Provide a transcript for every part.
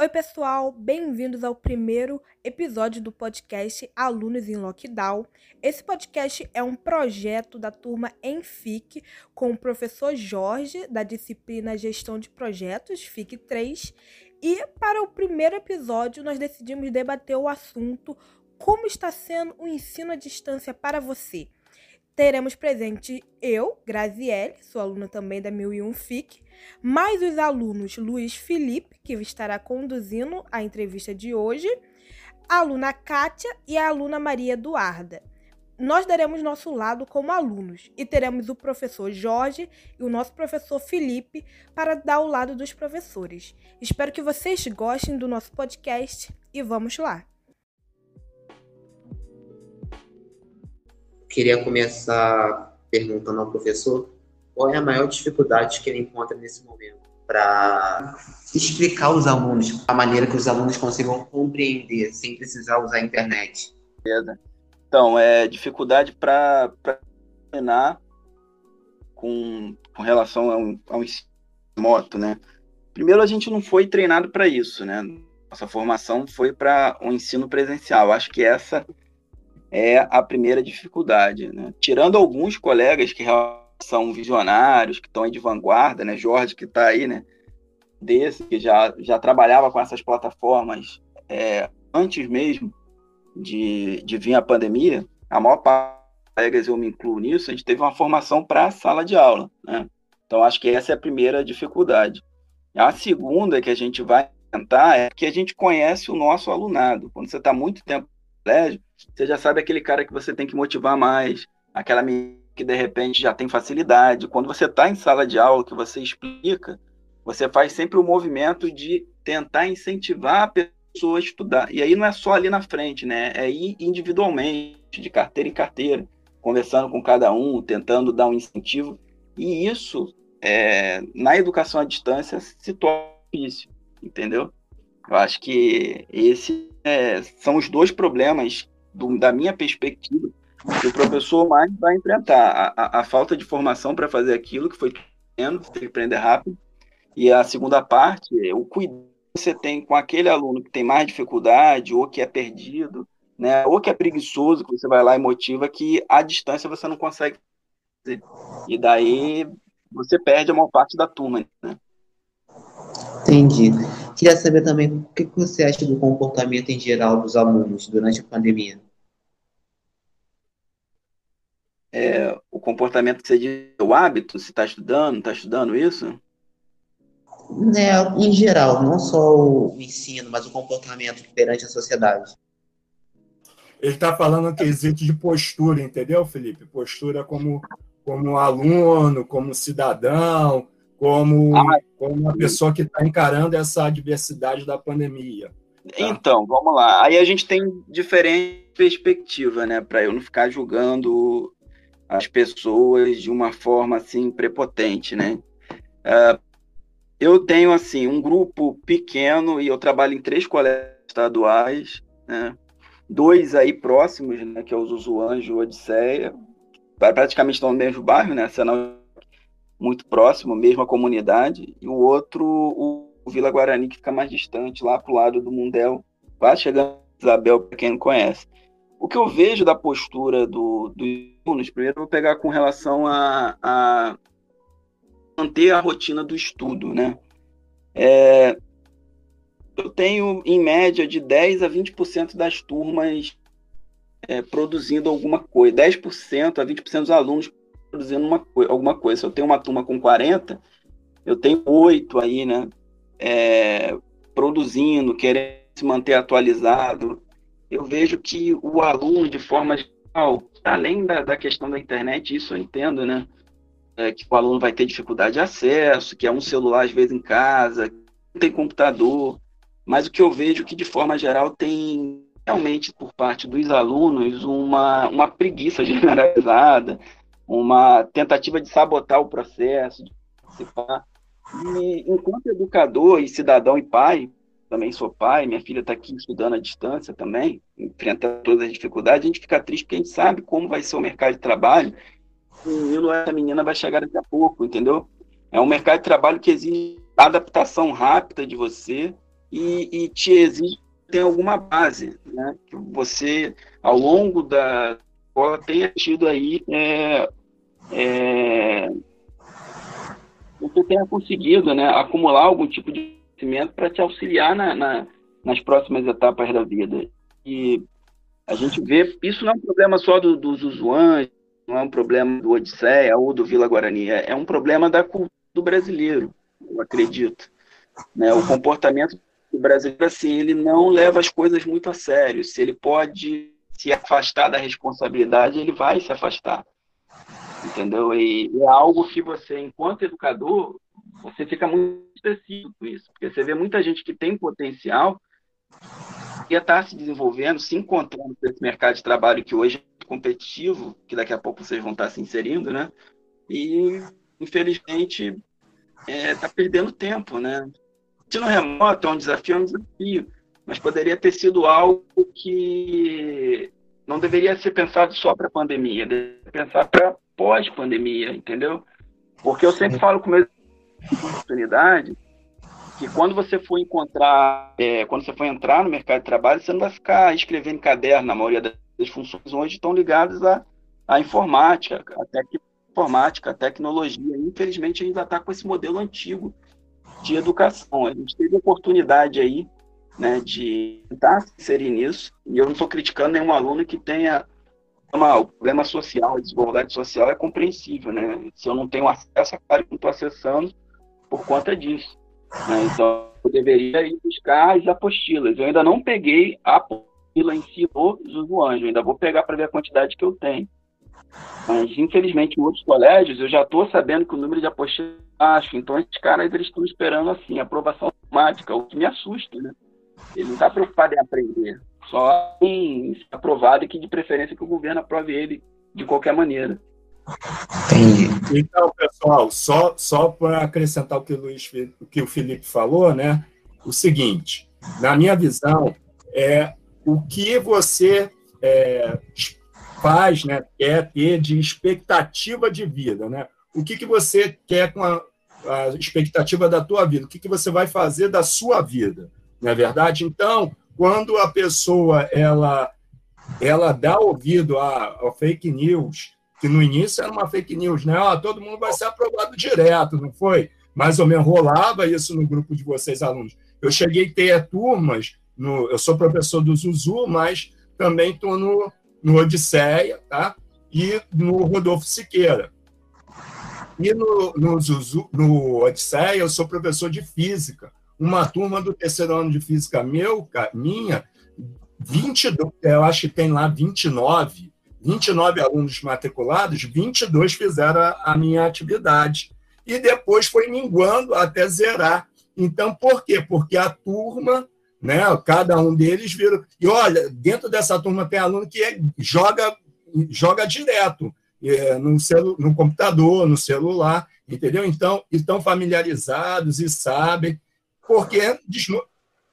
Oi, pessoal, bem-vindos ao primeiro episódio do podcast Alunos em Lockdown. Esse podcast é um projeto da turma ENFIC com o professor Jorge, da disciplina Gestão de Projetos, FIC 3. E para o primeiro episódio, nós decidimos debater o assunto como está sendo o ensino à distância para você. Teremos presente eu, Graziele, sou aluna também da 1001 FIC, mais os alunos Luiz Felipe, que estará conduzindo a entrevista de hoje, a aluna Kátia e a aluna Maria Eduarda. Nós daremos nosso lado como alunos e teremos o professor Jorge e o nosso professor Felipe para dar o lado dos professores. Espero que vocês gostem do nosso podcast e vamos lá. Queria começar perguntando ao professor qual é a maior dificuldade que ele encontra nesse momento para explicar aos alunos a maneira que os alunos consigam compreender sem precisar usar a internet. Então, é dificuldade para treinar com, com relação ao, ao ensino moto, né? Primeiro, a gente não foi treinado para isso, né? Nossa formação foi para o um ensino presencial. Acho que essa é a primeira dificuldade, né? Tirando alguns colegas que são visionários, que estão aí de vanguarda, né? Jorge, que está aí, né? Desse, que já, já trabalhava com essas plataformas é, antes mesmo de, de vir a pandemia, a maior parte dos colegas, eu me incluo nisso, a gente teve uma formação para a sala de aula, né? Então, acho que essa é a primeira dificuldade. A segunda que a gente vai tentar é que a gente conhece o nosso alunado. Quando você está muito tempo colégio, você já sabe aquele cara que você tem que motivar mais, aquela menina que de repente já tem facilidade. Quando você está em sala de aula, que você explica, você faz sempre o movimento de tentar incentivar a pessoa a estudar. E aí não é só ali na frente, né? É ir individualmente, de carteira em carteira, conversando com cada um, tentando dar um incentivo. E isso, é, na educação à distância, se torna difícil, entendeu? Eu acho que esses é, são os dois problemas, do, da minha perspectiva, que o professor mais vai enfrentar a, a, a falta de formação para fazer aquilo que foi tendo, tem que aprender rápido, e a segunda parte é o cuidado que você tem com aquele aluno que tem mais dificuldade, ou que é perdido, né, ou que é preguiçoso, que você vai lá e motiva, que à distância você não consegue fazer. E daí você perde a maior parte da turma, né? Entendi. Queria saber também o que você acha do comportamento em geral dos alunos durante a pandemia. é, o comportamento que você diz, o hábito, se está estudando, está estudando isso? É, em geral, não só o ensino, mas o comportamento perante a sociedade. Ele está falando quesito de postura, entendeu, Felipe? Postura como, como aluno, como cidadão, como, ah, como uma pessoa que está encarando essa adversidade da pandemia. Tá? Então, vamos lá. Aí a gente tem diferente perspectiva, né? Para eu não ficar julgando as pessoas de uma forma assim prepotente, né? Uh, eu tenho assim um grupo pequeno e eu trabalho em três colégios estaduais, né? Dois aí próximos, né? Que é o Zuzuanjo e o Odisseia, praticamente estão no mesmo bairro, né? Senão muito próximo, mesma comunidade, e o outro, o, o Vila Guarani, que fica mais distante, lá pro lado do Mundel, quase chegando Isabel, para quem não conhece. O que eu vejo da postura do, do alunos, primeiro eu vou pegar com relação a, a manter a rotina do estudo, né? É, eu tenho, em média, de 10% a 20% das turmas é, produzindo alguma coisa. 10% a 20% dos alunos produzindo uma, alguma coisa. Se eu tenho uma turma com 40, eu tenho 8 aí, né? É, produzindo, querendo se manter atualizado eu vejo que o aluno, de forma geral, além da, da questão da internet, isso eu entendo, né? É, que o aluno vai ter dificuldade de acesso, que é um celular às vezes em casa, não tem computador, mas o que eu vejo que de forma geral tem realmente por parte dos alunos uma, uma preguiça generalizada, uma tentativa de sabotar o processo, de participar. E enquanto educador e cidadão e pai, também sou pai, minha filha está aqui estudando à distância também, enfrentando todas as dificuldades, a gente fica triste porque a gente sabe como vai ser o mercado de trabalho. O menino, essa menina vai chegar daqui a pouco, entendeu? É um mercado de trabalho que exige adaptação rápida de você, e, e te exige ter alguma base, né? Que você, ao longo da escola, tenha tido aí é, é, você tenha conseguido né, acumular algum tipo de conhecimento para te auxiliar na, na, nas próximas etapas da vida. E a gente vê, isso não é um problema só do, dos usuários, não é um problema do Odisseia ou do Vila Guarani, é, é um problema da cultura do brasileiro, eu acredito. Né? O comportamento do brasileiro, assim, ele não leva as coisas muito a sério. Se ele pode se afastar da responsabilidade, ele vai se afastar entendeu? E é algo que você, enquanto educador, você fica muito específico com isso, porque você vê muita gente que tem potencial e está se desenvolvendo, se encontrando nesse mercado de trabalho que hoje é competitivo, que daqui a pouco vocês vão estar se inserindo, né? E, infelizmente, está é, tá perdendo tempo, né? Ensino remoto é um desafio, é um desafio, mas poderia ter sido algo que não deveria ser pensado só para a pandemia, deveria pensar para pós-pandemia, entendeu? Porque eu sempre falo com meus oportunidade que quando você for encontrar, é, quando você for entrar no mercado de trabalho, você não vai ficar escrevendo em caderno, na maioria das funções hoje estão ligadas à, à informática, à tec informática, à tecnologia. Infelizmente, a gente ainda está com esse modelo antigo de educação. A gente teve oportunidade aí né, de tentar se inserir nisso, e eu não estou criticando nenhum aluno que tenha o problema social, a desigualdade social é compreensível, né? Se eu não tenho acesso, a claro, não estou acessando por conta disso. Né? Então, eu deveria ir buscar as apostilas. Eu ainda não peguei a apostila em si do Zuzu Anjo, ainda vou pegar para ver a quantidade que eu tenho. Mas, infelizmente, em outros colégios, eu já estou sabendo que o número de apostilas é baixo. Então, esses caras eles estão esperando, assim, aprovação automática, o que me assusta, né? Ele não está preocupado em aprender só em ser aprovado e que de preferência que o governo aprove ele de qualquer maneira. Entendi. Então, pessoal, só, só para acrescentar o que o, Luiz, o que o Felipe falou, né? O seguinte, na minha visão, é o que você é, faz, né? Quer ter de expectativa de vida, né? O que, que você quer com a, a expectativa da tua vida? O que, que você vai fazer da sua vida? Não é verdade? Então, quando a pessoa ela ela dá ouvido a, a, fake news, que no início era uma fake news, né? Ah, todo mundo vai ser aprovado direto, não foi? Mais ou menos rolava isso no grupo de vocês, alunos. Eu cheguei a ter turmas, no, eu sou professor do Zuzu, mas também estou no, no Odisseia, tá? E no Rodolfo Siqueira. E no, no, Zuzu, no Odisseia, eu sou professor de física uma turma do terceiro ano de física meu, minha, 22, eu acho que tem lá 29, 29 alunos matriculados, 22 fizeram a, minha atividade. E depois foi minguando até zerar. Então, por quê? Porque a turma, né, cada um deles viram. E olha, dentro dessa turma tem aluno que é, joga, joga direto é, no, celu, no computador, no celular, entendeu? Então, estão familiarizados e sabem porque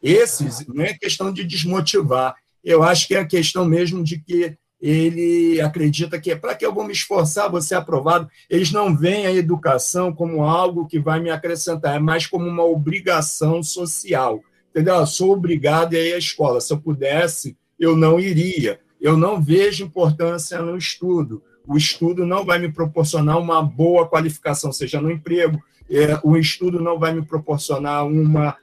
esses não é questão de desmotivar. Eu acho que é a questão mesmo de que ele acredita que é para que eu vou me esforçar, vou ser aprovado. Eles não veem a educação como algo que vai me acrescentar, é mais como uma obrigação social. Entendeu? Eu sou obrigado a ir à escola. Se eu pudesse, eu não iria. Eu não vejo importância no estudo. O estudo não vai me proporcionar uma boa qualificação, seja no emprego, é, o estudo não vai me proporcionar uma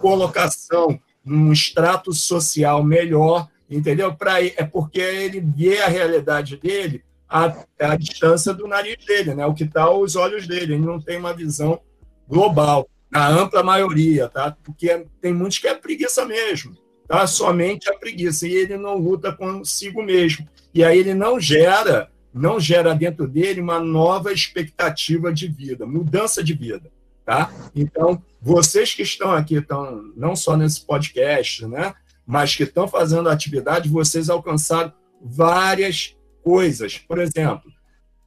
colocação num extrato social melhor, entendeu? Pra, é porque ele vê a realidade dele à, à distância do nariz dele, né? o que está aos olhos dele, ele não tem uma visão global, na ampla maioria, tá? porque tem muitos que é preguiça mesmo, tá? somente a preguiça, e ele não luta consigo mesmo, e aí ele não gera não gera dentro dele uma nova expectativa de vida, mudança de vida, tá? Então, vocês que estão aqui, estão não só nesse podcast, né, mas que estão fazendo atividade, vocês alcançaram várias coisas. Por exemplo,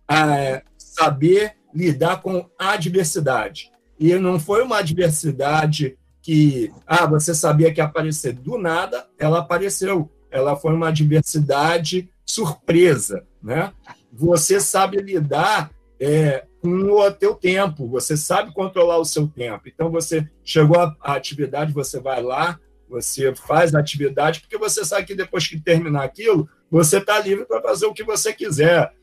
é, saber lidar com adversidade. E não foi uma adversidade que, ah, você sabia que ia aparecer. Do nada, ela apareceu. Ela foi uma adversidade surpresa, né? Você sabe lidar é, com o teu tempo, você sabe controlar o seu tempo. Então, você chegou à atividade, você vai lá, você faz a atividade, porque você sabe que depois que terminar aquilo, você está livre para fazer o que você quiser,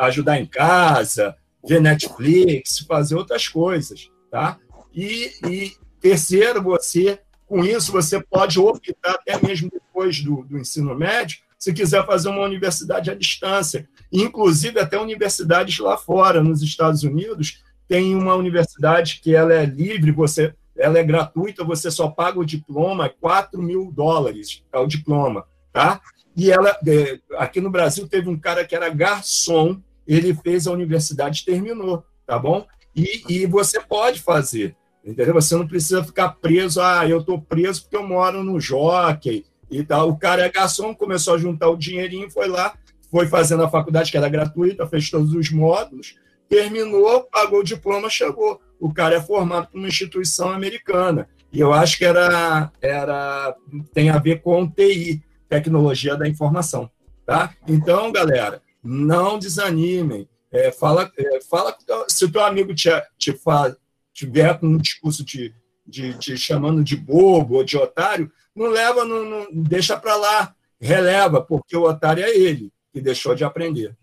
ajudar em casa, ver Netflix, fazer outras coisas, tá? E, e terceiro, você, com isso, você pode optar até mesmo depois do, do ensino médio, se quiser fazer uma universidade à distância, inclusive até universidades lá fora, nos Estados Unidos, tem uma universidade que ela é livre, você ela é gratuita, você só paga o diploma, 4 mil dólares é o diploma, tá? E ela, é, aqui no Brasil, teve um cara que era garçom, ele fez a universidade terminou, tá bom? E, e você pode fazer, entendeu? Você não precisa ficar preso, ah, eu estou preso porque eu moro no jockey e tal. O cara é garçom, começou a juntar o dinheirinho, foi lá, foi fazendo a faculdade, que era gratuita, fez todos os módulos, terminou, pagou o diploma, chegou o cara é formado por uma instituição americana. E eu acho que era, era tem a ver com TI, tecnologia da informação. Tá? Então, galera, não desanimem. É, fala, é, fala se o teu amigo te, te faz, tiver com um discurso de, de, de, chamando de bobo ou de otário, não leva, não, não deixa para lá, releva, porque o otário é ele que deixou de aprender.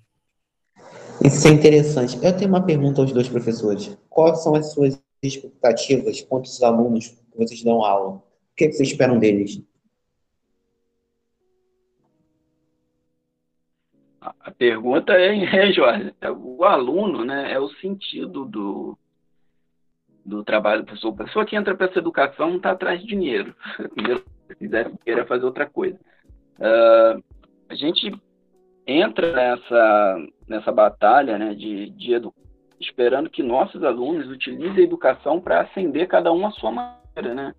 Isso é interessante. Eu tenho uma pergunta aos dois professores. Quais são as suas expectativas quanto aos alunos que vocês dão aula? O que, é vocês esperam deles? A pergunta é, é, Jorge, o aluno né, é o sentido do, do trabalho do professor. A pessoa que entra para essa educação não está atrás de dinheiro. Se quiser queira fazer outra coisa. Uh, a gente entra nessa, nessa batalha né, de, de esperando que nossos alunos utilizem a educação para ascender cada um à sua maneira. Né?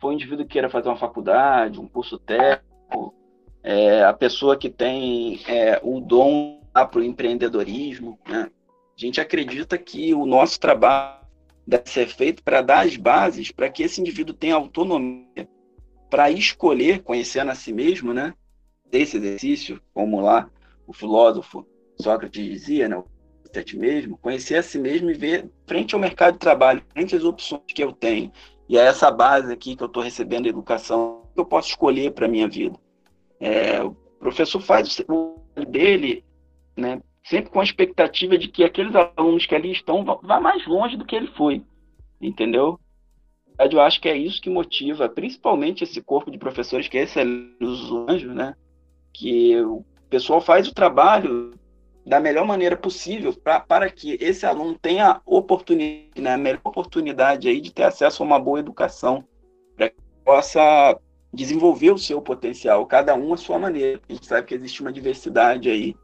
Foi um indivíduo que queira fazer uma faculdade, um curso técnico, é, a pessoa que tem é, o dom para o empreendedorismo. Né? A gente acredita que o nosso trabalho deve ser feito para dar as bases para que esse indivíduo tenha autonomia para escolher, conhecendo a si mesmo, né? Esse exercício, como lá o filósofo Sócrates dizia, né, a ti mesmo, conhecer a si mesmo e ver frente ao mercado de trabalho, frente às opções que eu tenho, e é essa base aqui que eu estou recebendo educação que eu posso escolher para a minha vida. É, o professor faz o dele, né, sempre com a expectativa de que aqueles alunos que ali estão vá mais longe do que ele foi, entendeu? Eu acho que é isso que motiva, principalmente esse corpo de professores que é esse os anjos, né? Que o pessoal faz o trabalho da melhor maneira possível pra, para que esse aluno tenha oportunidade, né, a melhor oportunidade aí de ter acesso a uma boa educação, para que possa desenvolver o seu potencial, cada um à sua maneira. A gente sabe que existe uma diversidade aí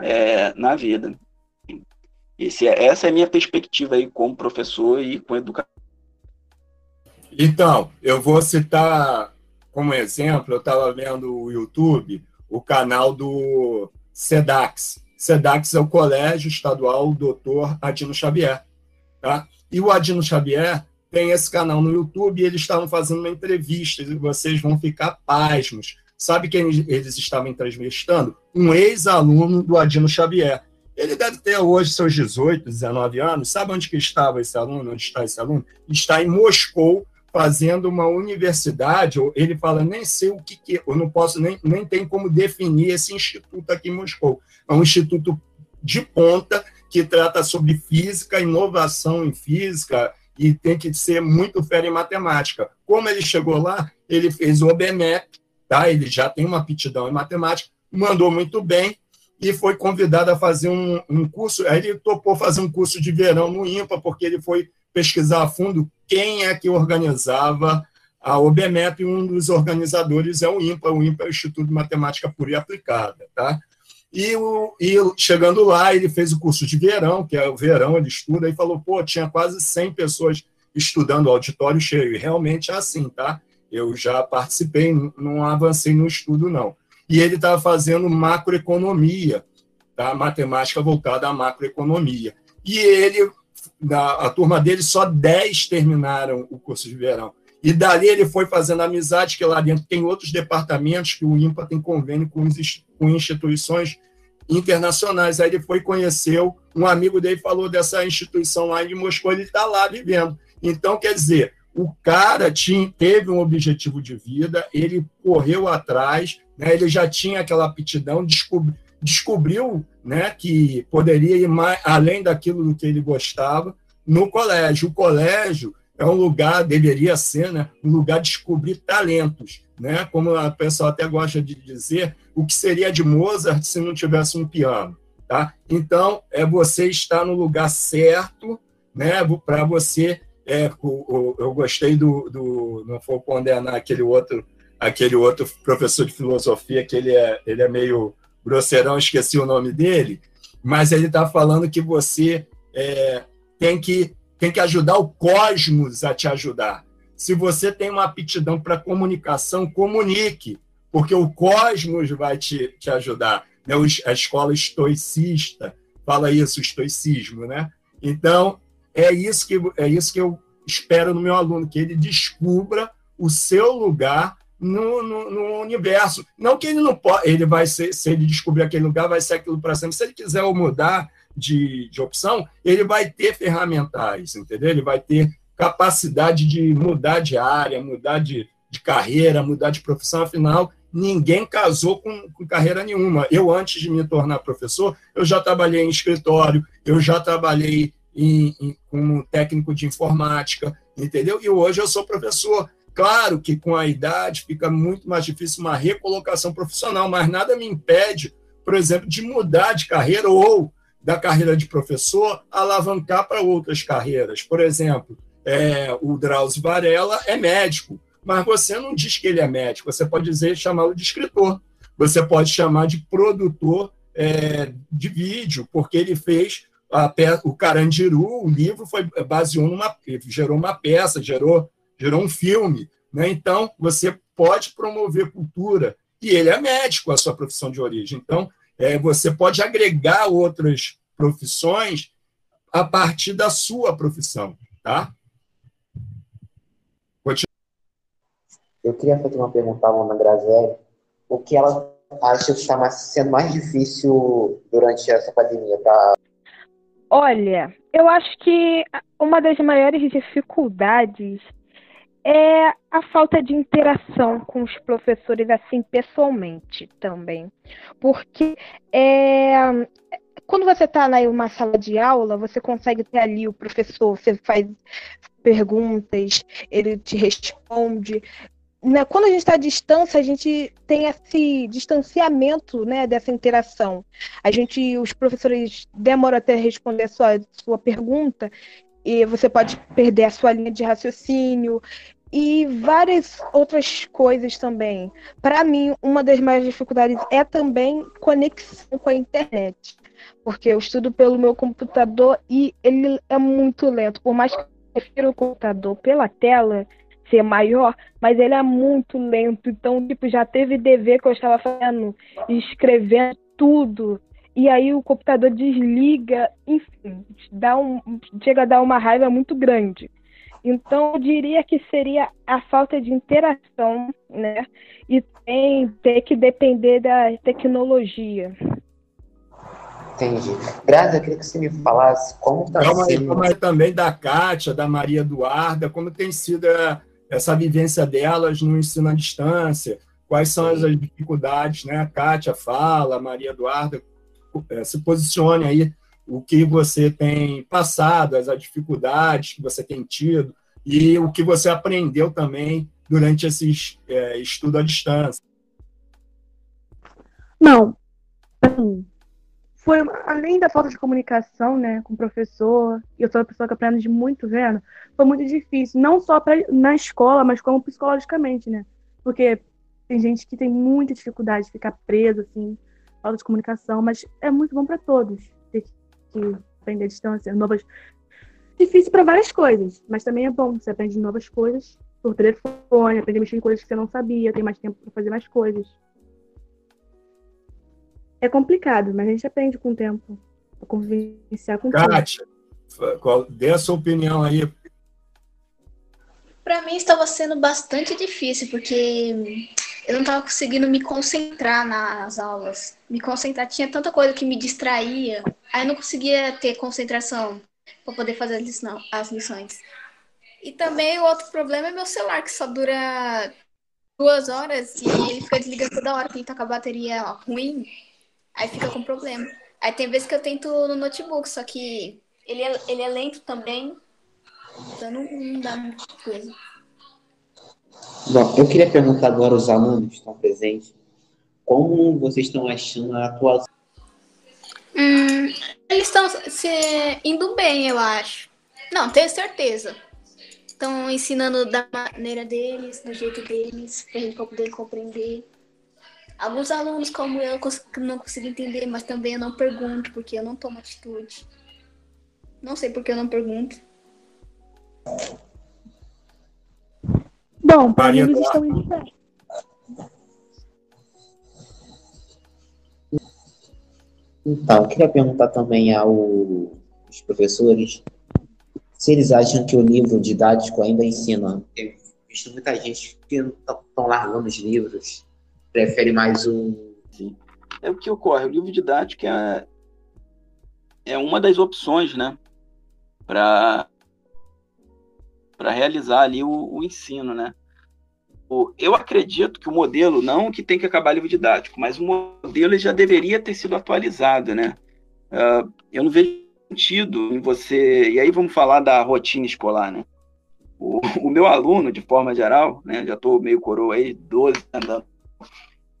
é, na vida. Esse, é, essa é a minha perspectiva aí como professor e com educador. Então, eu vou citar como exemplo, eu estava vendo o YouTube, o canal do SEDAX. SEDAX é o Colégio Estadual Doutor Adino Xavier. Tá? E o Adino Xavier tem esse canal no YouTube e eles estavam fazendo uma entrevista e vocês vão ficar pasmos. Sabe quem eles estavam entrevistando? Um ex-aluno do Adino Xavier. Ele deve ter hoje seus 18, 19 anos. Sabe onde que estava esse aluno? Onde está esse aluno? Está em Moscou, fazendo uma universidade, ele fala, nem sei o que, que eu não posso, nem, nem tem como definir esse instituto aqui em Moscou. É um instituto de ponta que trata sobre física, inovação em física, e tem que ser muito fera em matemática. Como ele chegou lá, ele fez o OBMEP, tá? ele já tem uma aptidão em matemática, mandou muito bem, e foi convidado a fazer um, um curso, aí ele topou fazer um curso de verão no IMPA, porque ele foi pesquisar a fundo quem é que organizava a OBMEP, um dos organizadores é o IMPA, o IMPA é o Instituto de Matemática Pura e Aplicada, tá? E, o, e chegando lá, ele fez o curso de verão, que é o verão, ele estuda, e falou, pô, tinha quase 100 pessoas estudando o auditório cheio, e realmente é assim, tá? Eu já participei, não avancei no estudo, não. E ele estava fazendo macroeconomia, tá? matemática voltada à macroeconomia. E ele da a turma dele, só 10 terminaram o curso de verão. E dali ele foi fazendo amizade, que lá dentro tem outros departamentos que o IMPA tem convênio com, com instituições internacionais. Aí ele foi conheceu um amigo dele falou dessa instituição lá de Moscou, ele está lá vivendo. Então, quer dizer, o cara tinha, teve um objetivo de vida, ele correu atrás, né, ele já tinha aquela aptidão, descobriu, descobriu né, que poderia ir mais, além daquilo do que ele gostava no colégio. O colégio é um lugar, deveria ser, né, um lugar de descobrir talentos. Né? Como a pessoa até gosta de dizer, o que seria de Mozart se não tivesse um piano. Tá? Então, é você estar no lugar certo né, para você. É, o, o, eu gostei do, do. Não vou condenar aquele outro, aquele outro professor de filosofia, que ele é, ele é meio grosseirão, esqueci o nome dele, mas ele está falando que você é, tem, que, tem que ajudar o cosmos a te ajudar. Se você tem uma aptidão para comunicação, comunique, porque o cosmos vai te, te ajudar. Né? A escola estoicista fala isso, estoicismo. Né? Então, é isso, que, é isso que eu espero no meu aluno, que ele descubra o seu lugar no, no, no, universo. Não que ele não pode, ele vai ser, se ele descobrir aquele lugar, vai ser aquilo para sempre. Se ele quiser mudar de, de opção, ele vai ter ferramentais, entendeu? Ele vai ter capacidade de mudar de área, mudar de, de carreira, mudar de profissão. Afinal, ninguém casou com, com, carreira nenhuma. Eu, antes de me tornar professor, eu já trabalhei em escritório, eu já trabalhei em, em, como técnico de informática, entendeu? E hoje eu sou professor. Claro que com a idade fica muito mais difícil uma recolocação profissional, mas nada me impede, por exemplo, de mudar de carreira ou da carreira de professor alavancar para outras carreiras. Por exemplo, é, o Drauzio Varela é médico, mas você não diz que ele é médico, você pode dizer chamá-lo de escritor, você pode chamar de produtor é, de vídeo, porque ele fez o Carandiru, o livro foi baseou numa gerou uma peça, gerou gerou um filme. Né? Então, você pode promover cultura. E ele é médico, a sua profissão de origem. Então, é, você pode agregar outras profissões a partir da sua profissão. Tá? Eu queria fazer uma pergunta à Ana Grazielli. O que ela acha que está sendo mais difícil durante essa pandemia para Olha, eu acho que uma das maiores dificuldades é a falta de interação com os professores, assim, pessoalmente também. Porque é, quando você está em uma sala de aula, você consegue ter ali o professor, você faz perguntas, ele te responde. Né? Quando a gente está à distância, a gente tem esse distanciamento né, dessa interação. A gente, os professores demoram até responder a sua, sua pergunta, e você pode perder a sua linha de raciocínio e várias outras coisas também. Para mim, uma das maiores dificuldades é também conexão com a internet, porque eu estudo pelo meu computador e ele é muito lento. Por mais que eu prefira o computador pela tela ser maior, mas ele é muito lento. Então, tipo, já teve dever que eu estava fazendo, escrevendo tudo e aí o computador desliga, enfim, dá um, chega a dar uma raiva muito grande. Então, eu diria que seria a falta de interação, né? E tem ter que depender da tecnologia. Entendi. Grazi, eu queria que você me falasse como está sendo... Como também da Kátia, da Maria Eduarda, como tem sido essa vivência delas no ensino à distância, quais são as dificuldades, né? A Kátia fala, a Maria Eduarda é, se posicione aí o que você tem passado, as dificuldades que você tem tido e o que você aprendeu também durante esse é, estudo à distância. Não, assim, foi além da falta de comunicação, né, com o professor. Eu sou uma pessoa que aprende muito vendo. Foi muito difícil, não só pra, na escola, mas como psicologicamente, né? Porque tem gente que tem muita dificuldade de ficar preso, assim, falta de comunicação, mas é muito bom para todos ter que aprender a distância, novas. Difícil para várias coisas, mas também é bom. Você aprende novas coisas por telefone, aprende a mexer em coisas que você não sabia, tem mais tempo para fazer mais coisas. É complicado, mas a gente aprende com o tempo. A convivenciar com Kátia, dê a sua opinião aí. Para mim estava sendo bastante difícil, porque eu não estava conseguindo me concentrar nas aulas. Me concentrar, tinha tanta coisa que me distraía, aí eu não conseguia ter concentração para poder fazer as, lições. E também o outro problema é meu celular, que só dura duas horas e ele fica desligando toda hora, que ele tá com a bateria ruim, aí fica com problema. Aí tem vezes que eu tento no notebook, só que ele é, ele é lento também, então não, não dá muita coisa. Bom, eu queria perguntar agora aos alunos que estão presentes, como vocês estão achando a atuação? Hum, eles estão se indo bem, eu acho. Não, tenho certeza. Estão ensinando da maneira deles, do jeito deles, para gente poder compreender. Alguns alunos, como eu, não consigo entender, mas também eu não pergunto, porque eu não tomo atitude. Não sei porque eu não pergunto. Bom, para eles estão indo bem. Então, eu queria perguntar também aos professores se eles acham que o livro didático ainda ensina. Tenho visto muita gente que estão largando os livros, prefere mais o. Sim. É o que ocorre. O livro didático é, é uma das opções, né? Para realizar ali o, o ensino, né? eu acredito que o modelo, não que tem que acabar livro didático, mas o modelo já deveria ter sido atualizado, né? Uh, eu não vejo sentido em você. E aí vamos falar da rotina escolar, né? O, o meu aluno, de forma geral, né? Já estou meio coroa aí, 12 andando.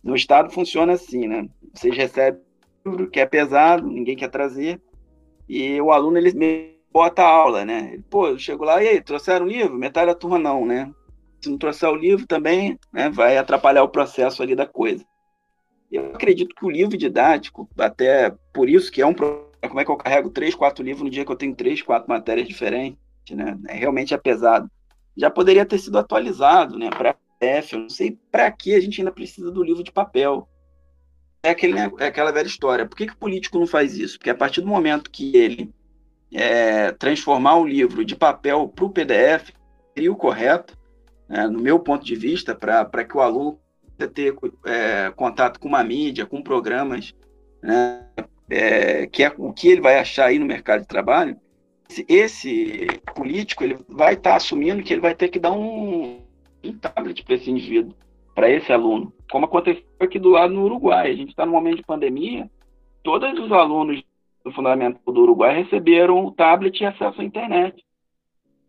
No estado funciona assim, né? Vocês recebem um livro que é pesado, ninguém quer trazer, e o aluno ele bota a aula, né? Pô, eu chego lá, e aí, trouxeram o livro? Metade da turma não, né? Se não trouxer o livro também, né, vai atrapalhar o processo ali da coisa. Eu acredito que o livro didático, até por isso que é um problema, como é que eu carrego três, quatro livros no dia que eu tenho três, quatro matérias diferentes, né? É, realmente é pesado. Já poderia ter sido atualizado, né, para PDF, eu não sei para que a gente ainda precisa do livro de papel. É, aquele, é aquela velha história. Por que, que o político não faz isso? Porque a partir do momento que ele é, transformar o livro de papel para o PDF, seria o correto, né, no meu ponto de vista, para que o aluno ter é, contato com uma mídia, com programas, né, é, que é o que ele vai achar aí no mercado de trabalho, esse político ele vai estar tá assumindo que ele vai ter que dar um, um tablet para esse indivíduo, para esse aluno, como aconteceu aqui do lado no Uruguai. A gente está no momento de pandemia, todos os alunos do Fundamental do Uruguai receberam o tablet e acesso à internet.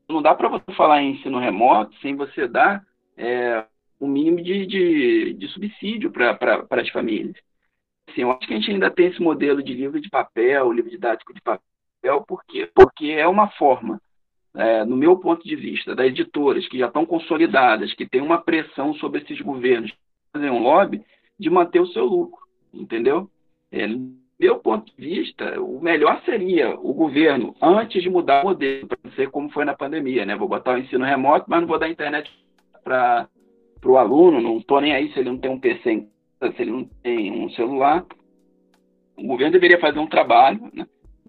Não dá para você falar em ensino remoto sem você dar é, o mínimo de, de, de subsídio para as famílias. Assim, eu acho que a gente ainda tem esse modelo de livro de papel, livro didático de papel? Porque é uma forma, é, no meu ponto de vista, das editoras que já estão consolidadas, que tem uma pressão sobre esses governos, fazer um lobby, de manter o seu lucro, entendeu? É, meu ponto de vista, o melhor seria o governo, antes de mudar o modelo, para ser como foi na pandemia, né? Vou botar o ensino remoto, mas não vou dar internet para o aluno, não estou nem aí se ele não tem um PC, se ele não tem um celular. O governo deveria fazer um trabalho, né?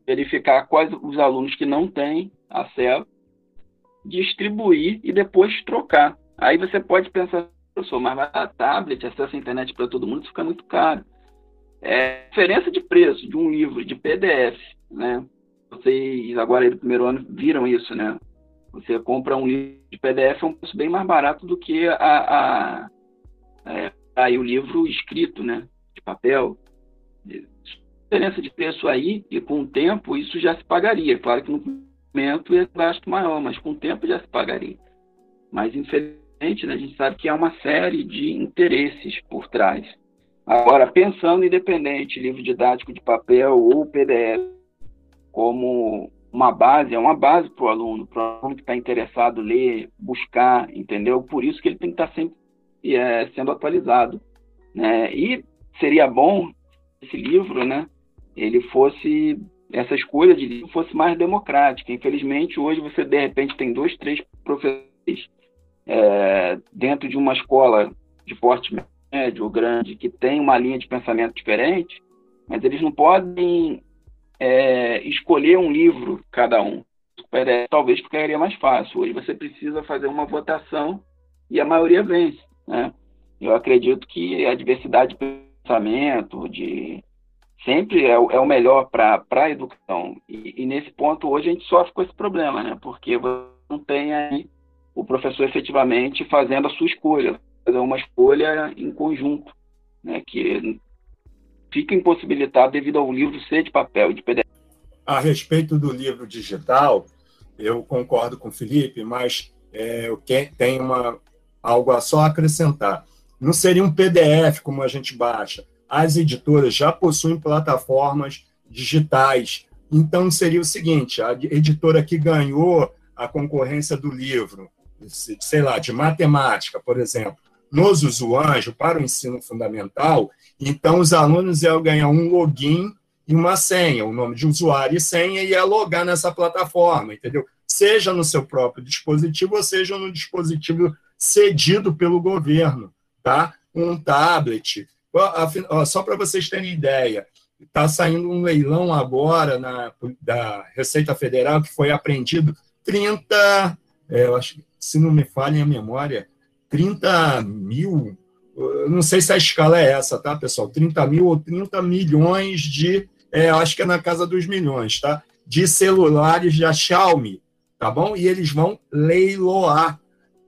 verificar quais os alunos que não têm acesso, distribuir e depois trocar. Aí você pode pensar, professor, mas dar tablet, acesso à internet para todo mundo, isso fica muito caro. É, diferença de preço de um livro de PDF, né? Vocês agora do primeiro ano viram isso, né? Você compra um livro de PDF é um preço bem mais barato do que a, a, é, aí o livro escrito, né? De papel. Diferença de preço aí e com o tempo isso já se pagaria. Claro que no momento é gasto maior, mas com o tempo já se pagaria. Mas infelizmente né, a gente sabe que há uma série de interesses por trás. Agora, pensando independente, livro didático de papel ou PDF, como uma base, é uma base para o aluno, para o aluno que está interessado ler, buscar, entendeu? Por isso que ele tem que estar tá sempre é, sendo atualizado. Né? E seria bom esse livro, né? Ele fosse essa escolha de livro fosse mais democrática. Infelizmente, hoje você de repente tem dois, três professores é, dentro de uma escola de porte médio ou grande que tem uma linha de pensamento diferente, mas eles não podem é, escolher um livro cada um. Talvez ficaria mais fácil. Hoje você precisa fazer uma votação e a maioria vence. Né? Eu acredito que a diversidade de pensamento, de sempre é, o, é o melhor para a educação. E, e, nesse ponto, hoje, a gente sofre com esse problema, né? Porque você não tem aí o professor efetivamente fazendo a sua escolha, fazer uma escolha em conjunto, né? Que fica impossibilitado devido ao livro ser de papel e de PDF. A respeito do livro digital, eu concordo com o Felipe, mas é, eu tenho uma, algo a só acrescentar. Não seria um PDF como a gente baixa. As editoras já possuem plataformas digitais. Então, seria o seguinte: a editora que ganhou a concorrência do livro, sei lá, de matemática, por exemplo, nos Usuanjo para o ensino fundamental, então os alunos iam ganhar um login e uma senha, o nome de usuário e senha, e ia logar nessa plataforma, entendeu? Seja no seu próprio dispositivo, ou seja no dispositivo cedido pelo governo, tá? Um tablet. Só para vocês terem ideia, está saindo um leilão agora na, da Receita Federal que foi apreendido 30, é, eu acho, se não me falha a memória, 30 mil, não sei se a escala é essa, tá, pessoal? 30 mil ou 30 milhões de, é, acho que é na casa dos milhões, tá? De celulares da Xiaomi, tá bom? E eles vão leiloar,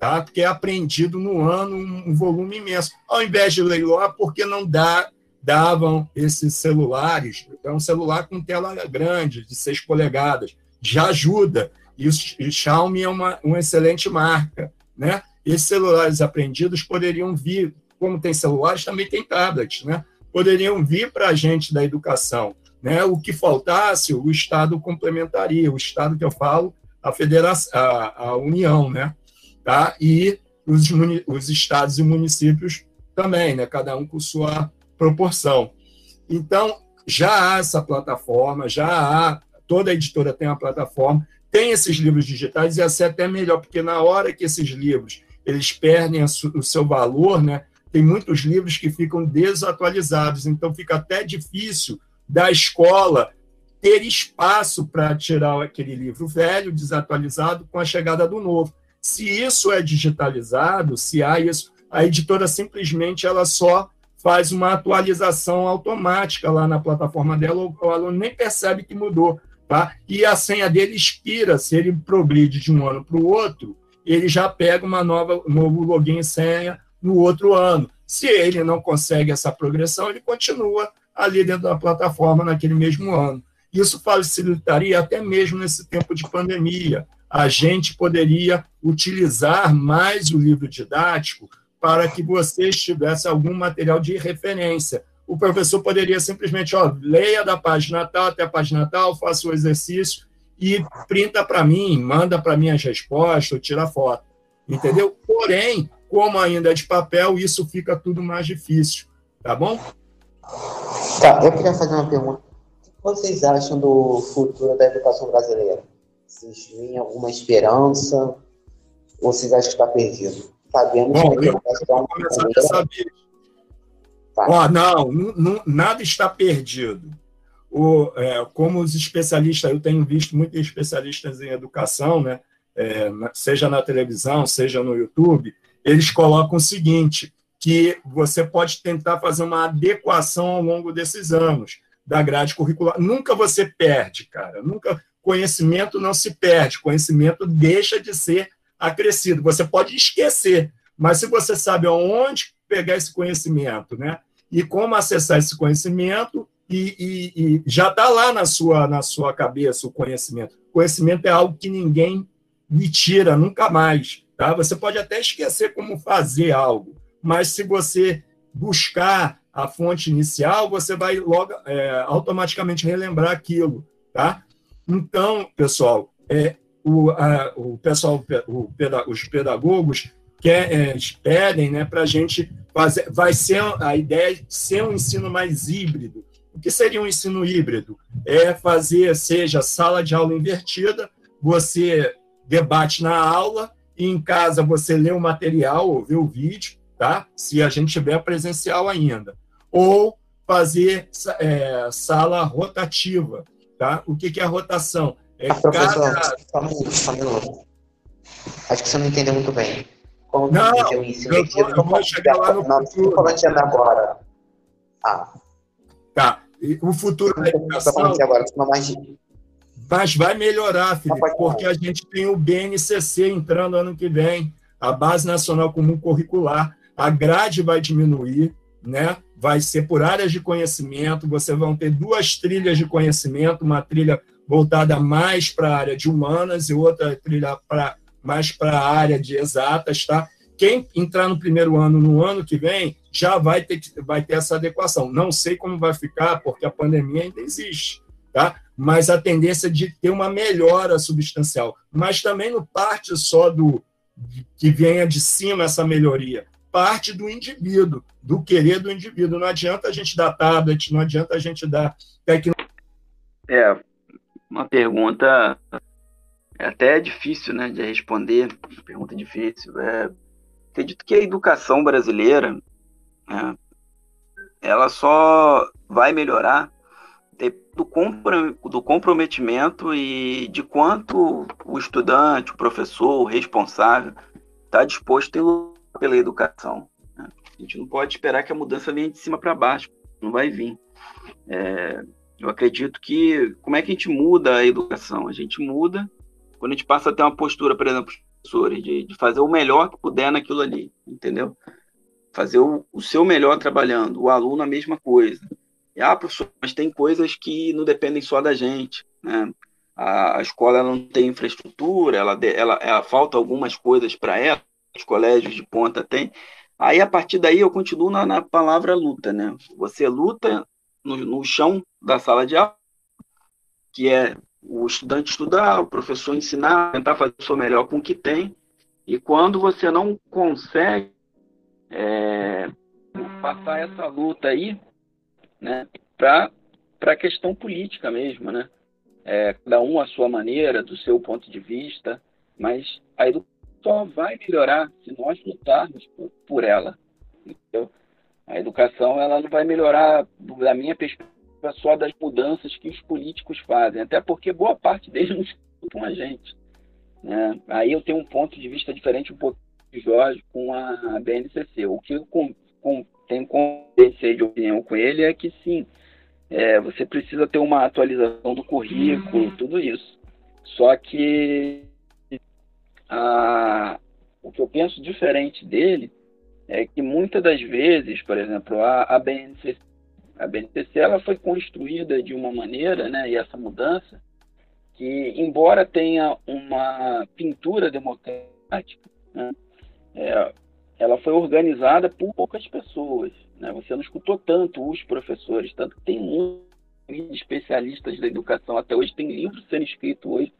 tá? Porque é apreendido no ano um volume imenso. Ao invés de leiloar, porque não dá, davam esses celulares? É um celular com tela grande, de 6 polegadas, já ajuda. E o Xiaomi é uma, uma excelente marca, né? Esses celulares apreendidos poderiam vir, como tem celulares, também tem tablets, né? Poderiam vir para a gente da educação, né? O que faltasse, o Estado complementaria. O Estado que eu falo, a federação, a, a União, né? Tá? E os, os estados e municípios também, né? Cada um com sua proporção. Então, já há essa plataforma, já há, toda editora tem uma plataforma, tem esses livros digitais e assim é até melhor, porque na hora que esses livros eles perdem o seu valor, né? Tem muitos livros que ficam desatualizados, então fica até difícil da escola ter espaço para tirar aquele livro velho, desatualizado, com a chegada do novo. Se isso é digitalizado, se há isso, a editora simplesmente ela só faz uma atualização automática lá na plataforma dela, o aluno nem percebe que mudou. Tá? E a senha dele expira, se ele progride de um ano para o outro, ele já pega uma nova novo login e senha no outro ano. Se ele não consegue essa progressão, ele continua ali dentro da plataforma naquele mesmo ano. Isso facilitaria até mesmo nesse tempo de pandemia. A gente poderia utilizar mais o livro didático para que vocês tivessem algum material de referência o professor poderia simplesmente, ó, leia da página tal até a página tal, faça o exercício e printa para mim, manda para mim as respostas, ou tira foto, entendeu? Porém, como ainda é de papel, isso fica tudo mais difícil, tá bom? Tá, eu queria fazer uma pergunta. O que vocês acham do futuro da educação brasileira? Vocês veem alguma esperança? Ou vocês acham que está perdido? Sabemos Bom, que a educação brasileira Tá. Oh, não, não, nada está perdido. O, é, como os especialistas, eu tenho visto muitos especialistas em educação, né, é, seja na televisão, seja no YouTube, eles colocam o seguinte, que você pode tentar fazer uma adequação ao longo desses anos da grade curricular. Nunca você perde, cara. Nunca conhecimento não se perde, conhecimento deixa de ser acrescido. Você pode esquecer, mas se você sabe aonde pegar esse conhecimento, né? e como acessar esse conhecimento, e, e, e já está lá na sua, na sua cabeça o conhecimento. conhecimento é algo que ninguém lhe tira nunca mais. Tá? Você pode até esquecer como fazer algo, mas se você buscar a fonte inicial, você vai logo é, automaticamente relembrar aquilo. Tá? Então, pessoal, é, o, a, o pessoal, o, os pedagogos quer, é, pedem né, para a gente fazer. Vai ser a ideia de ser um ensino mais híbrido. O que seria um ensino híbrido? É fazer, seja sala de aula invertida, você debate na aula, e em casa você lê o material ou vê o vídeo, tá? se a gente tiver presencial ainda. Ou fazer é, sala rotativa. Tá? O que, que é a rotação? É professor, cada... acho que você não entendeu muito bem Como Não, eu vou- eu vou chegar lá no Não, não futuro. estou falando agora. Ah, Tá. E o futuro da não educação agora, falando mais. Mas vai melhorar, Felipe, porque a gente tem o BNCC entrando ano que vem, a Base Nacional Comum Curricular, a grade vai diminuir, né? Vai ser por áreas de conhecimento, você vão ter duas trilhas de conhecimento, uma trilha voltada mais para a área de humanas e outra trilha pra, mais para a área de exatas, tá? Quem entrar no primeiro ano, no ano que vem, já vai ter, vai ter essa adequação. Não sei como vai ficar, porque a pandemia ainda existe, tá? mas a tendência de ter uma melhora substancial. Mas também não parte só do que venha de cima essa melhoria, parte do indivíduo, do querer do indivíduo. Não adianta a gente dar tablet, não adianta a gente dar tecnologia. É, uma pergunta é até difícil, né, de responder. Pergunta difícil. É, acredito que a educação brasileira, é, ela só vai melhorar do, compro- do comprometimento e de quanto o estudante, o professor, o responsável está disposto a pela educação. né? A gente não pode esperar que a mudança venha de cima para baixo, não vai vir. É, eu acredito que como é que a gente muda a educação? A gente muda quando a gente passa a ter uma postura, por exemplo, professores, de, de fazer o melhor que puder naquilo ali, entendeu? Fazer o, o seu melhor trabalhando, o aluno a mesma coisa. E, ah, professor, mas tem coisas que não dependem só da gente, né? A, a escola não tem infraestrutura, ela, ela, ela falta algumas coisas para ela, os colégios de ponta têm. Aí, a partir daí, eu continuo na, na palavra luta, né? Você luta no, no chão da sala de aula, que é o estudante estudar, o professor ensinar, tentar fazer o seu melhor com o que tem. E quando você não consegue é, passar essa luta aí, né, para a questão política mesmo, né? É, cada um à sua maneira, do seu ponto de vista, mas a educação só vai melhorar se nós lutarmos por, por ela. Entendeu? A educação ela não vai melhorar, da minha perspectiva, só das mudanças que os políticos fazem, até porque boa parte deles não escutam a gente. Né? Aí eu tenho um ponto de vista diferente um pouco de Jorge com a BNCC. O que eu com, com, tenho de opinião com ele é que sim, é, você precisa ter uma atualização do currículo, tudo isso. Só que a, o que eu penso diferente dele é que muitas das vezes, por exemplo, a, a BNCC, a BNCC ela foi construída de uma maneira, né, e essa mudança, que embora tenha uma pintura democrática, né, é, ela foi organizada por poucas pessoas. Né? Você não escutou tanto os professores, tanto que tem muitos especialistas da educação até hoje, tem livros sendo escritos hoje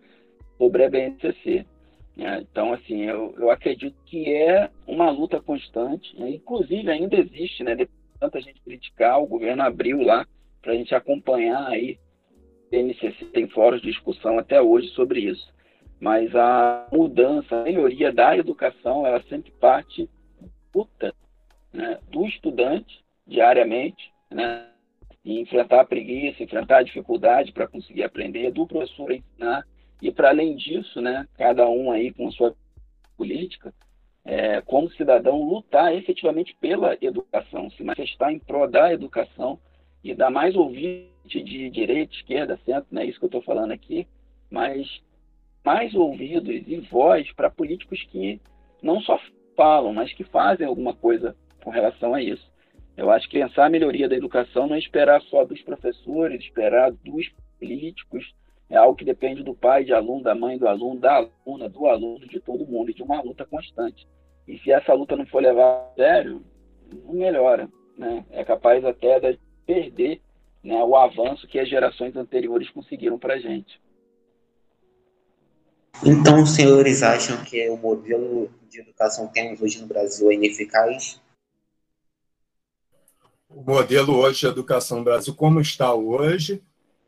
sobre a BNCC. Né? Então, assim, eu, eu acredito que é uma luta constante, né? inclusive ainda existe, né? Depois de tanta gente criticar, o governo abriu lá para a gente acompanhar aí. A BNCC tem fóruns de discussão até hoje sobre isso. Mas a mudança, a melhoria da educação, ela sempre parte luta né, do estudante diariamente, né, e enfrentar a preguiça, enfrentar a dificuldade para conseguir aprender, do professor ensinar, e para além disso, né, cada um aí com sua política, é, como cidadão, lutar efetivamente pela educação, se manifestar em prol da educação e dar mais ouvinte de direita, esquerda, centro, não é isso que eu estou falando aqui, mas mais ouvidos e voz para políticos que não só falam, mas que fazem alguma coisa com relação a isso. Eu acho que pensar a melhoria da educação não é esperar só dos professores, esperar dos políticos, é algo que depende do pai de aluno, da mãe do aluno, da aluna, do aluno, de todo mundo, e de uma luta constante. E se essa luta não for levada a sério, não melhora. Né? É capaz até de perder né, o avanço que as gerações anteriores conseguiram para a gente. Então, os senhores acham que o modelo de educação que temos hoje no Brasil é ineficaz? O modelo hoje de educação no Brasil, como está hoje,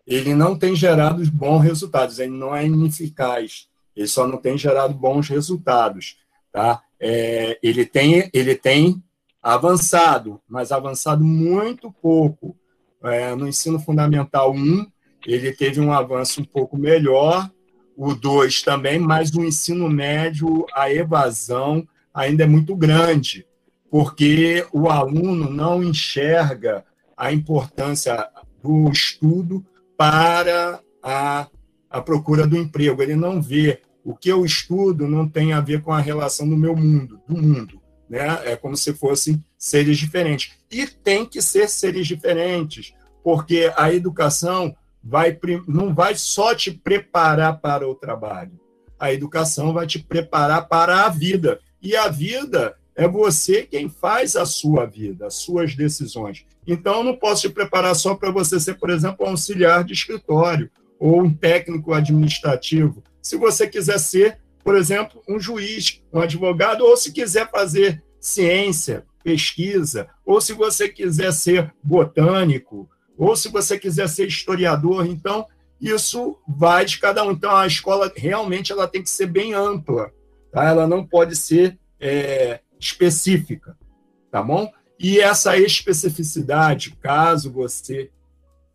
ele não tem gerado bons resultados, ele não é ineficaz, ele só não tem gerado bons resultados. Tá? É, ele, tem, ele tem avançado, mas avançado muito pouco. É, no ensino fundamental 1, ele teve um avanço um pouco melhor, o 2 também, mas no ensino médio, a evasão, ainda é muito grande, porque o aluno não enxerga a importância do estudo para a, a procura do emprego. Ele não vê o que eu estudo não tem a ver com a relação do meu mundo, do mundo. Né? É como se fossem seres diferentes. E tem que ser seres diferentes, porque a educação vai, não vai só te preparar para o trabalho. A educação vai te preparar para a vida. E a vida é você quem faz a sua vida, as suas decisões. Então, eu não posso te preparar só para você ser, por exemplo, auxiliar de escritório ou um técnico administrativo. Se você quiser ser, por exemplo, um juiz, um advogado, ou se quiser fazer ciência, pesquisa, ou se você quiser ser botânico, ou se você quiser ser historiador, então isso vai de cada um. Então a escola realmente ela tem que ser bem ampla, tá? Ela não pode ser é, específica, tá bom? E essa especificidade, caso você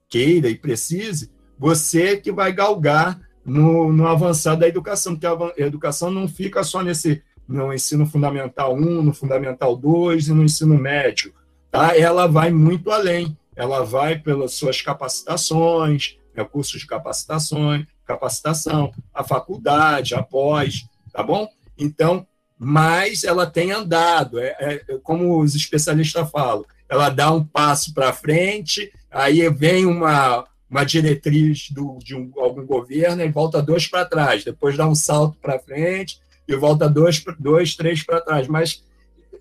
queira e precise, você que vai galgar no, no avançar da educação, porque a educação não fica só nesse no ensino fundamental 1, no fundamental 2 e no ensino médio, tá? Ela vai muito além. Ela vai pelas suas capacitações, né, cursos de capacitações, capacitação, a faculdade, a pós, tá bom? Então, mas ela tem andado, é, é, como os especialistas falam, ela dá um passo para frente, aí vem uma, uma diretriz do, de um, algum governo e volta dois para trás, depois dá um salto para frente e volta dois, dois três para trás. Mas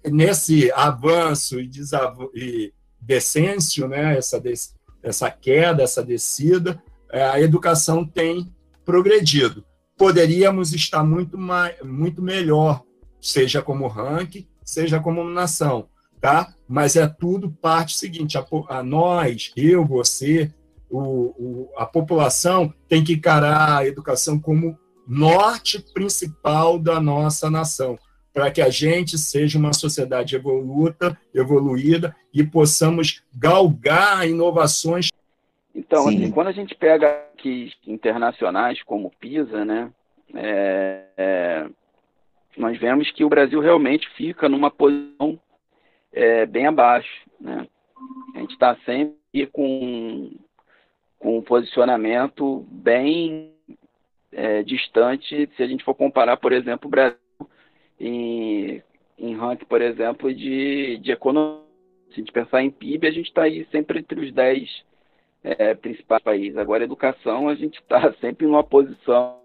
nesse avanço e, desav e decêncio, né, essa, essa queda, essa descida, é, a educação tem progredido. Poderíamos estar muito, mais, muito melhor seja como ranking, seja como nação, tá? Mas é tudo parte seguinte, a, a nós, eu, você, o, o, a população tem que encarar a educação como norte principal da nossa nação, para que a gente seja uma sociedade evoluta, evoluída e possamos galgar inovações. Então, assim, quando a gente pega aqui internacionais como PISA, né, é, é, nós vemos que o Brasil realmente fica numa posição é, bem abaixo. Né? A gente está sempre com, com um posicionamento bem é, distante se a gente for comparar, por exemplo, o Brasil em, em ranking, por exemplo, de, de economia. Se a gente pensar em PIB, a gente está aí sempre entre os 10 é, principais países. Agora, educação, a gente está sempre em uma posição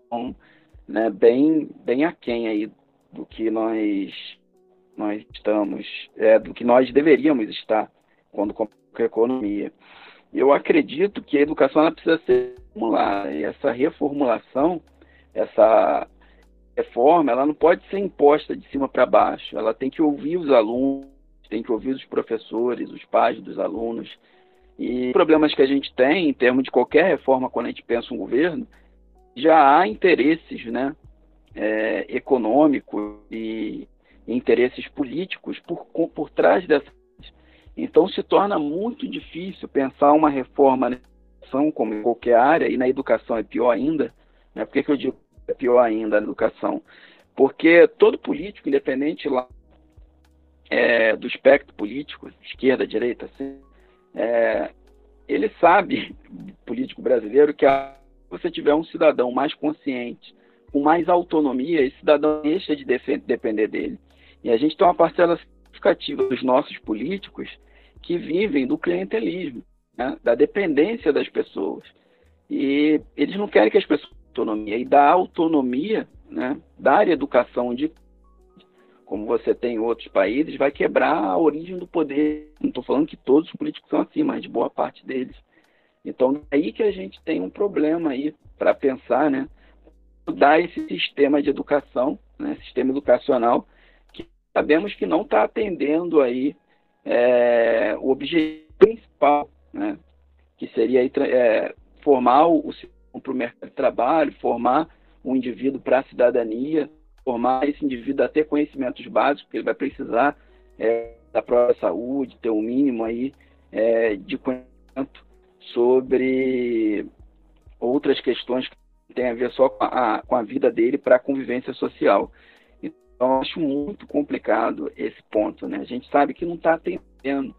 né, bem, bem aquém aí do que nós nós estamos, é, do que nós deveríamos estar quando com a economia. Eu acredito que a educação ela precisa ser reformulada e essa reformulação, essa reforma, ela não pode ser imposta de cima para baixo. Ela tem que ouvir os alunos, tem que ouvir os professores, os pais dos alunos. E problemas que a gente tem em termos de qualquer reforma quando a gente pensa um governo, já há interesses, né, é, econômico e interesses políticos por, por trás dessa. Então se torna muito difícil pensar uma reforma na educação, como em qualquer área, e na educação é pior ainda. Né? Por que, que eu digo que é pior ainda na educação? Porque todo político, independente lá é, do espectro político, esquerda, direita, assim, é, ele sabe, político brasileiro, que a, se você tiver um cidadão mais consciente, com mais autonomia, esse cidadão deixa de depender dele. E a gente tem uma parcela significativa dos nossos políticos que vivem do clientelismo, né? da dependência das pessoas. E eles não querem que as pessoas tenham autonomia. E da autonomia, né? dar educação de como você tem em outros países, vai quebrar a origem do poder. Não estou falando que todos os políticos são assim, mas boa parte deles. Então, é aí que a gente tem um problema aí para pensar, né? Mudar esse sistema de educação, né, sistema educacional, que sabemos que não está atendendo aí é, o objetivo principal, né, que seria é, formar o para o mercado de trabalho, formar um indivíduo para a cidadania, formar esse indivíduo a ter conhecimentos básicos, porque ele vai precisar é, da própria saúde, ter um mínimo aí é, de conhecimento sobre outras questões que tem a ver só com a, com a vida dele para a convivência social. Então, eu acho muito complicado esse ponto, né? A gente sabe que não está atendendo,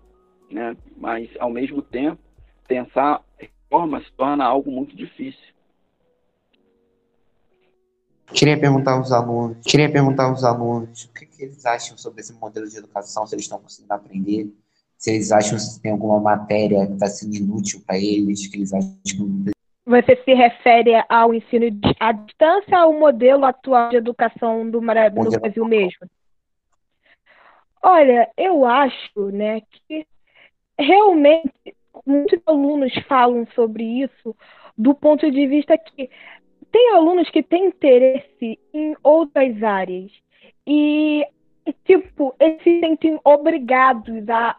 né? Mas, ao mesmo tempo, pensar reforma se torna algo muito difícil. Queria perguntar aos alunos, queria perguntar aos alunos o que, que, eles acham sobre esse modelo de educação, se eles estão conseguindo aprender, se eles acham que tem alguma matéria que está sendo inútil para eles, que eles acham que você se refere ao ensino à distância ou ao modelo atual de educação do, Brasil mesmo? Olha, eu acho, né, que realmente muitos alunos falam sobre isso do ponto de vista que tem alunos que têm interesse em outras áreas e tipo eles se sentem obrigados a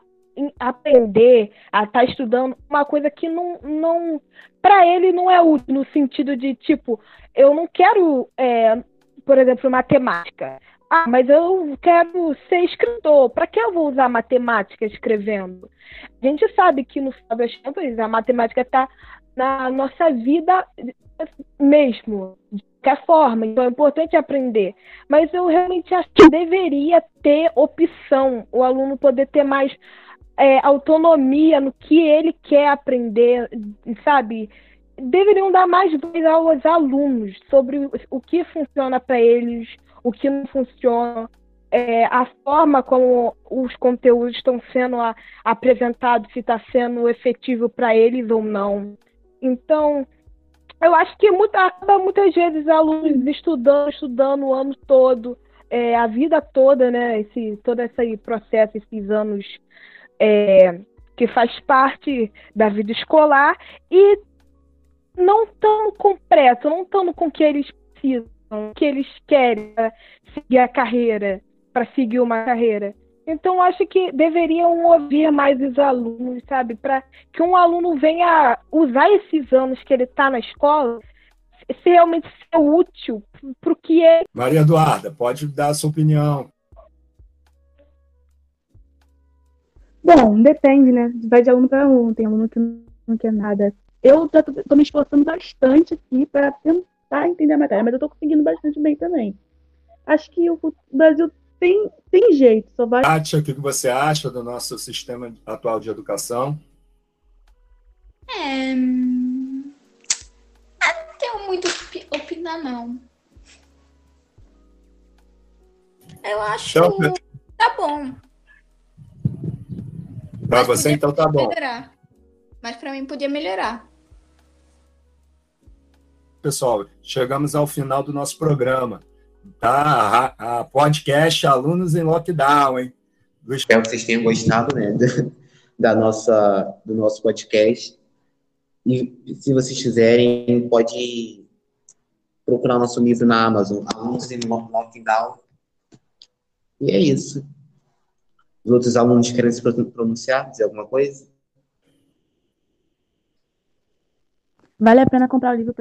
aprender, a estar tá estudando uma coisa que não, não para ele não é útil no sentido de tipo, eu não quero, é, por exemplo, matemática. Ah, mas eu quero ser escritor. Para que eu vou usar matemática escrevendo? A gente sabe que no final das contas a matemática está na nossa vida mesmo, de qualquer forma. Então é importante aprender. Mas eu realmente acho que deveria ter opção, o aluno poder ter mais é, autonomia no que ele quer aprender, sabe? Deveriam dar mais voz aos alunos sobre o que funciona para eles, o que não funciona, é, a forma como os conteúdos estão sendo a, apresentados, se está sendo efetivo para eles ou não. Então, eu acho que muita, muitas vezes alunos estudando, estudando o ano todo, é, a vida toda, né? Esse, todo esse processo, esses anos é, que faz parte da vida escolar e não estão completo, não estão com o que eles precisam, o que eles querem para seguir a carreira, para seguir uma carreira. Então, acho que deveriam ouvir mais os alunos, sabe? Para que um aluno venha usar esses anos que ele está na escola se realmente ser útil para o que é. Maria Eduarda, pode dar a sua opinião. Bom, depende, né? Vai de aluno para aluno. Tem aluno que não quer nada. Eu já tô, tô me esforçando bastante aqui para tentar entender a matéria, mas eu tô conseguindo bastante bem também. Acho que o Brasil tem, tem jeito, só vai. Kátia, o que você acha do nosso sistema atual de educação? É. Não tenho muito opinar, não. Eu acho. Então, tá bom. Para você, então tá bom. Melhorar. Mas para mim podia melhorar. Pessoal, chegamos ao final do nosso programa. Tá? A, a podcast Alunos em Lockdown, hein? Do... Espero que vocês tenham gostado, né? Da nossa, do nosso podcast. E se vocês quiserem, pode procurar nosso livro na Amazon, Alunos em Lockdown. E é isso. Os outros alunos querem se pronunciar, dizer alguma coisa? Vale a pena comprar o livro.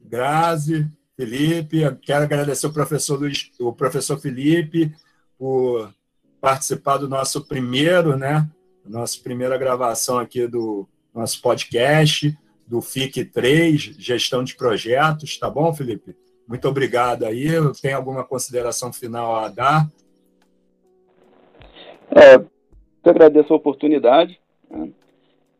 Grazi, Felipe, quero agradecer o professor Luiz, o professor Felipe por participar do nosso primeiro, né? Nossa primeira gravação aqui do nosso podcast, do FIC 3, Gestão de Projetos, tá bom, Felipe? Muito obrigado aí. Tem alguma consideração final a dar? É, eu agradeço a oportunidade né,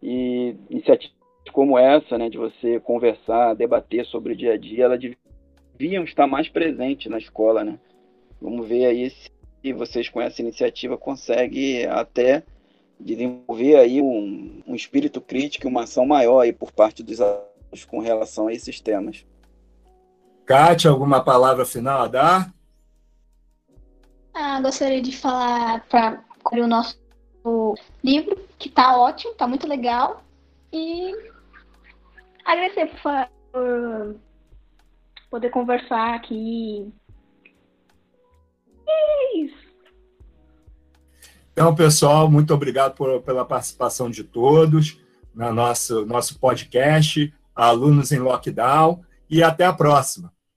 e iniciativas como essa, né, de você conversar, debater sobre o dia a dia, ela deviam estar mais presente na escola, né? Vamos ver aí se vocês com essa iniciativa conseguem até desenvolver aí um, um espírito crítico e uma ação maior aí por parte dos alunos com relação a esses temas. Kátia, alguma palavra final a dar? Ah, gostaria de falar para o nosso livro, que está ótimo, está muito legal. E agradecer por, por poder conversar aqui. E é isso. Então, pessoal, muito obrigado por, pela participação de todos no nosso, nosso podcast, Alunos em Lockdown, e até a próxima.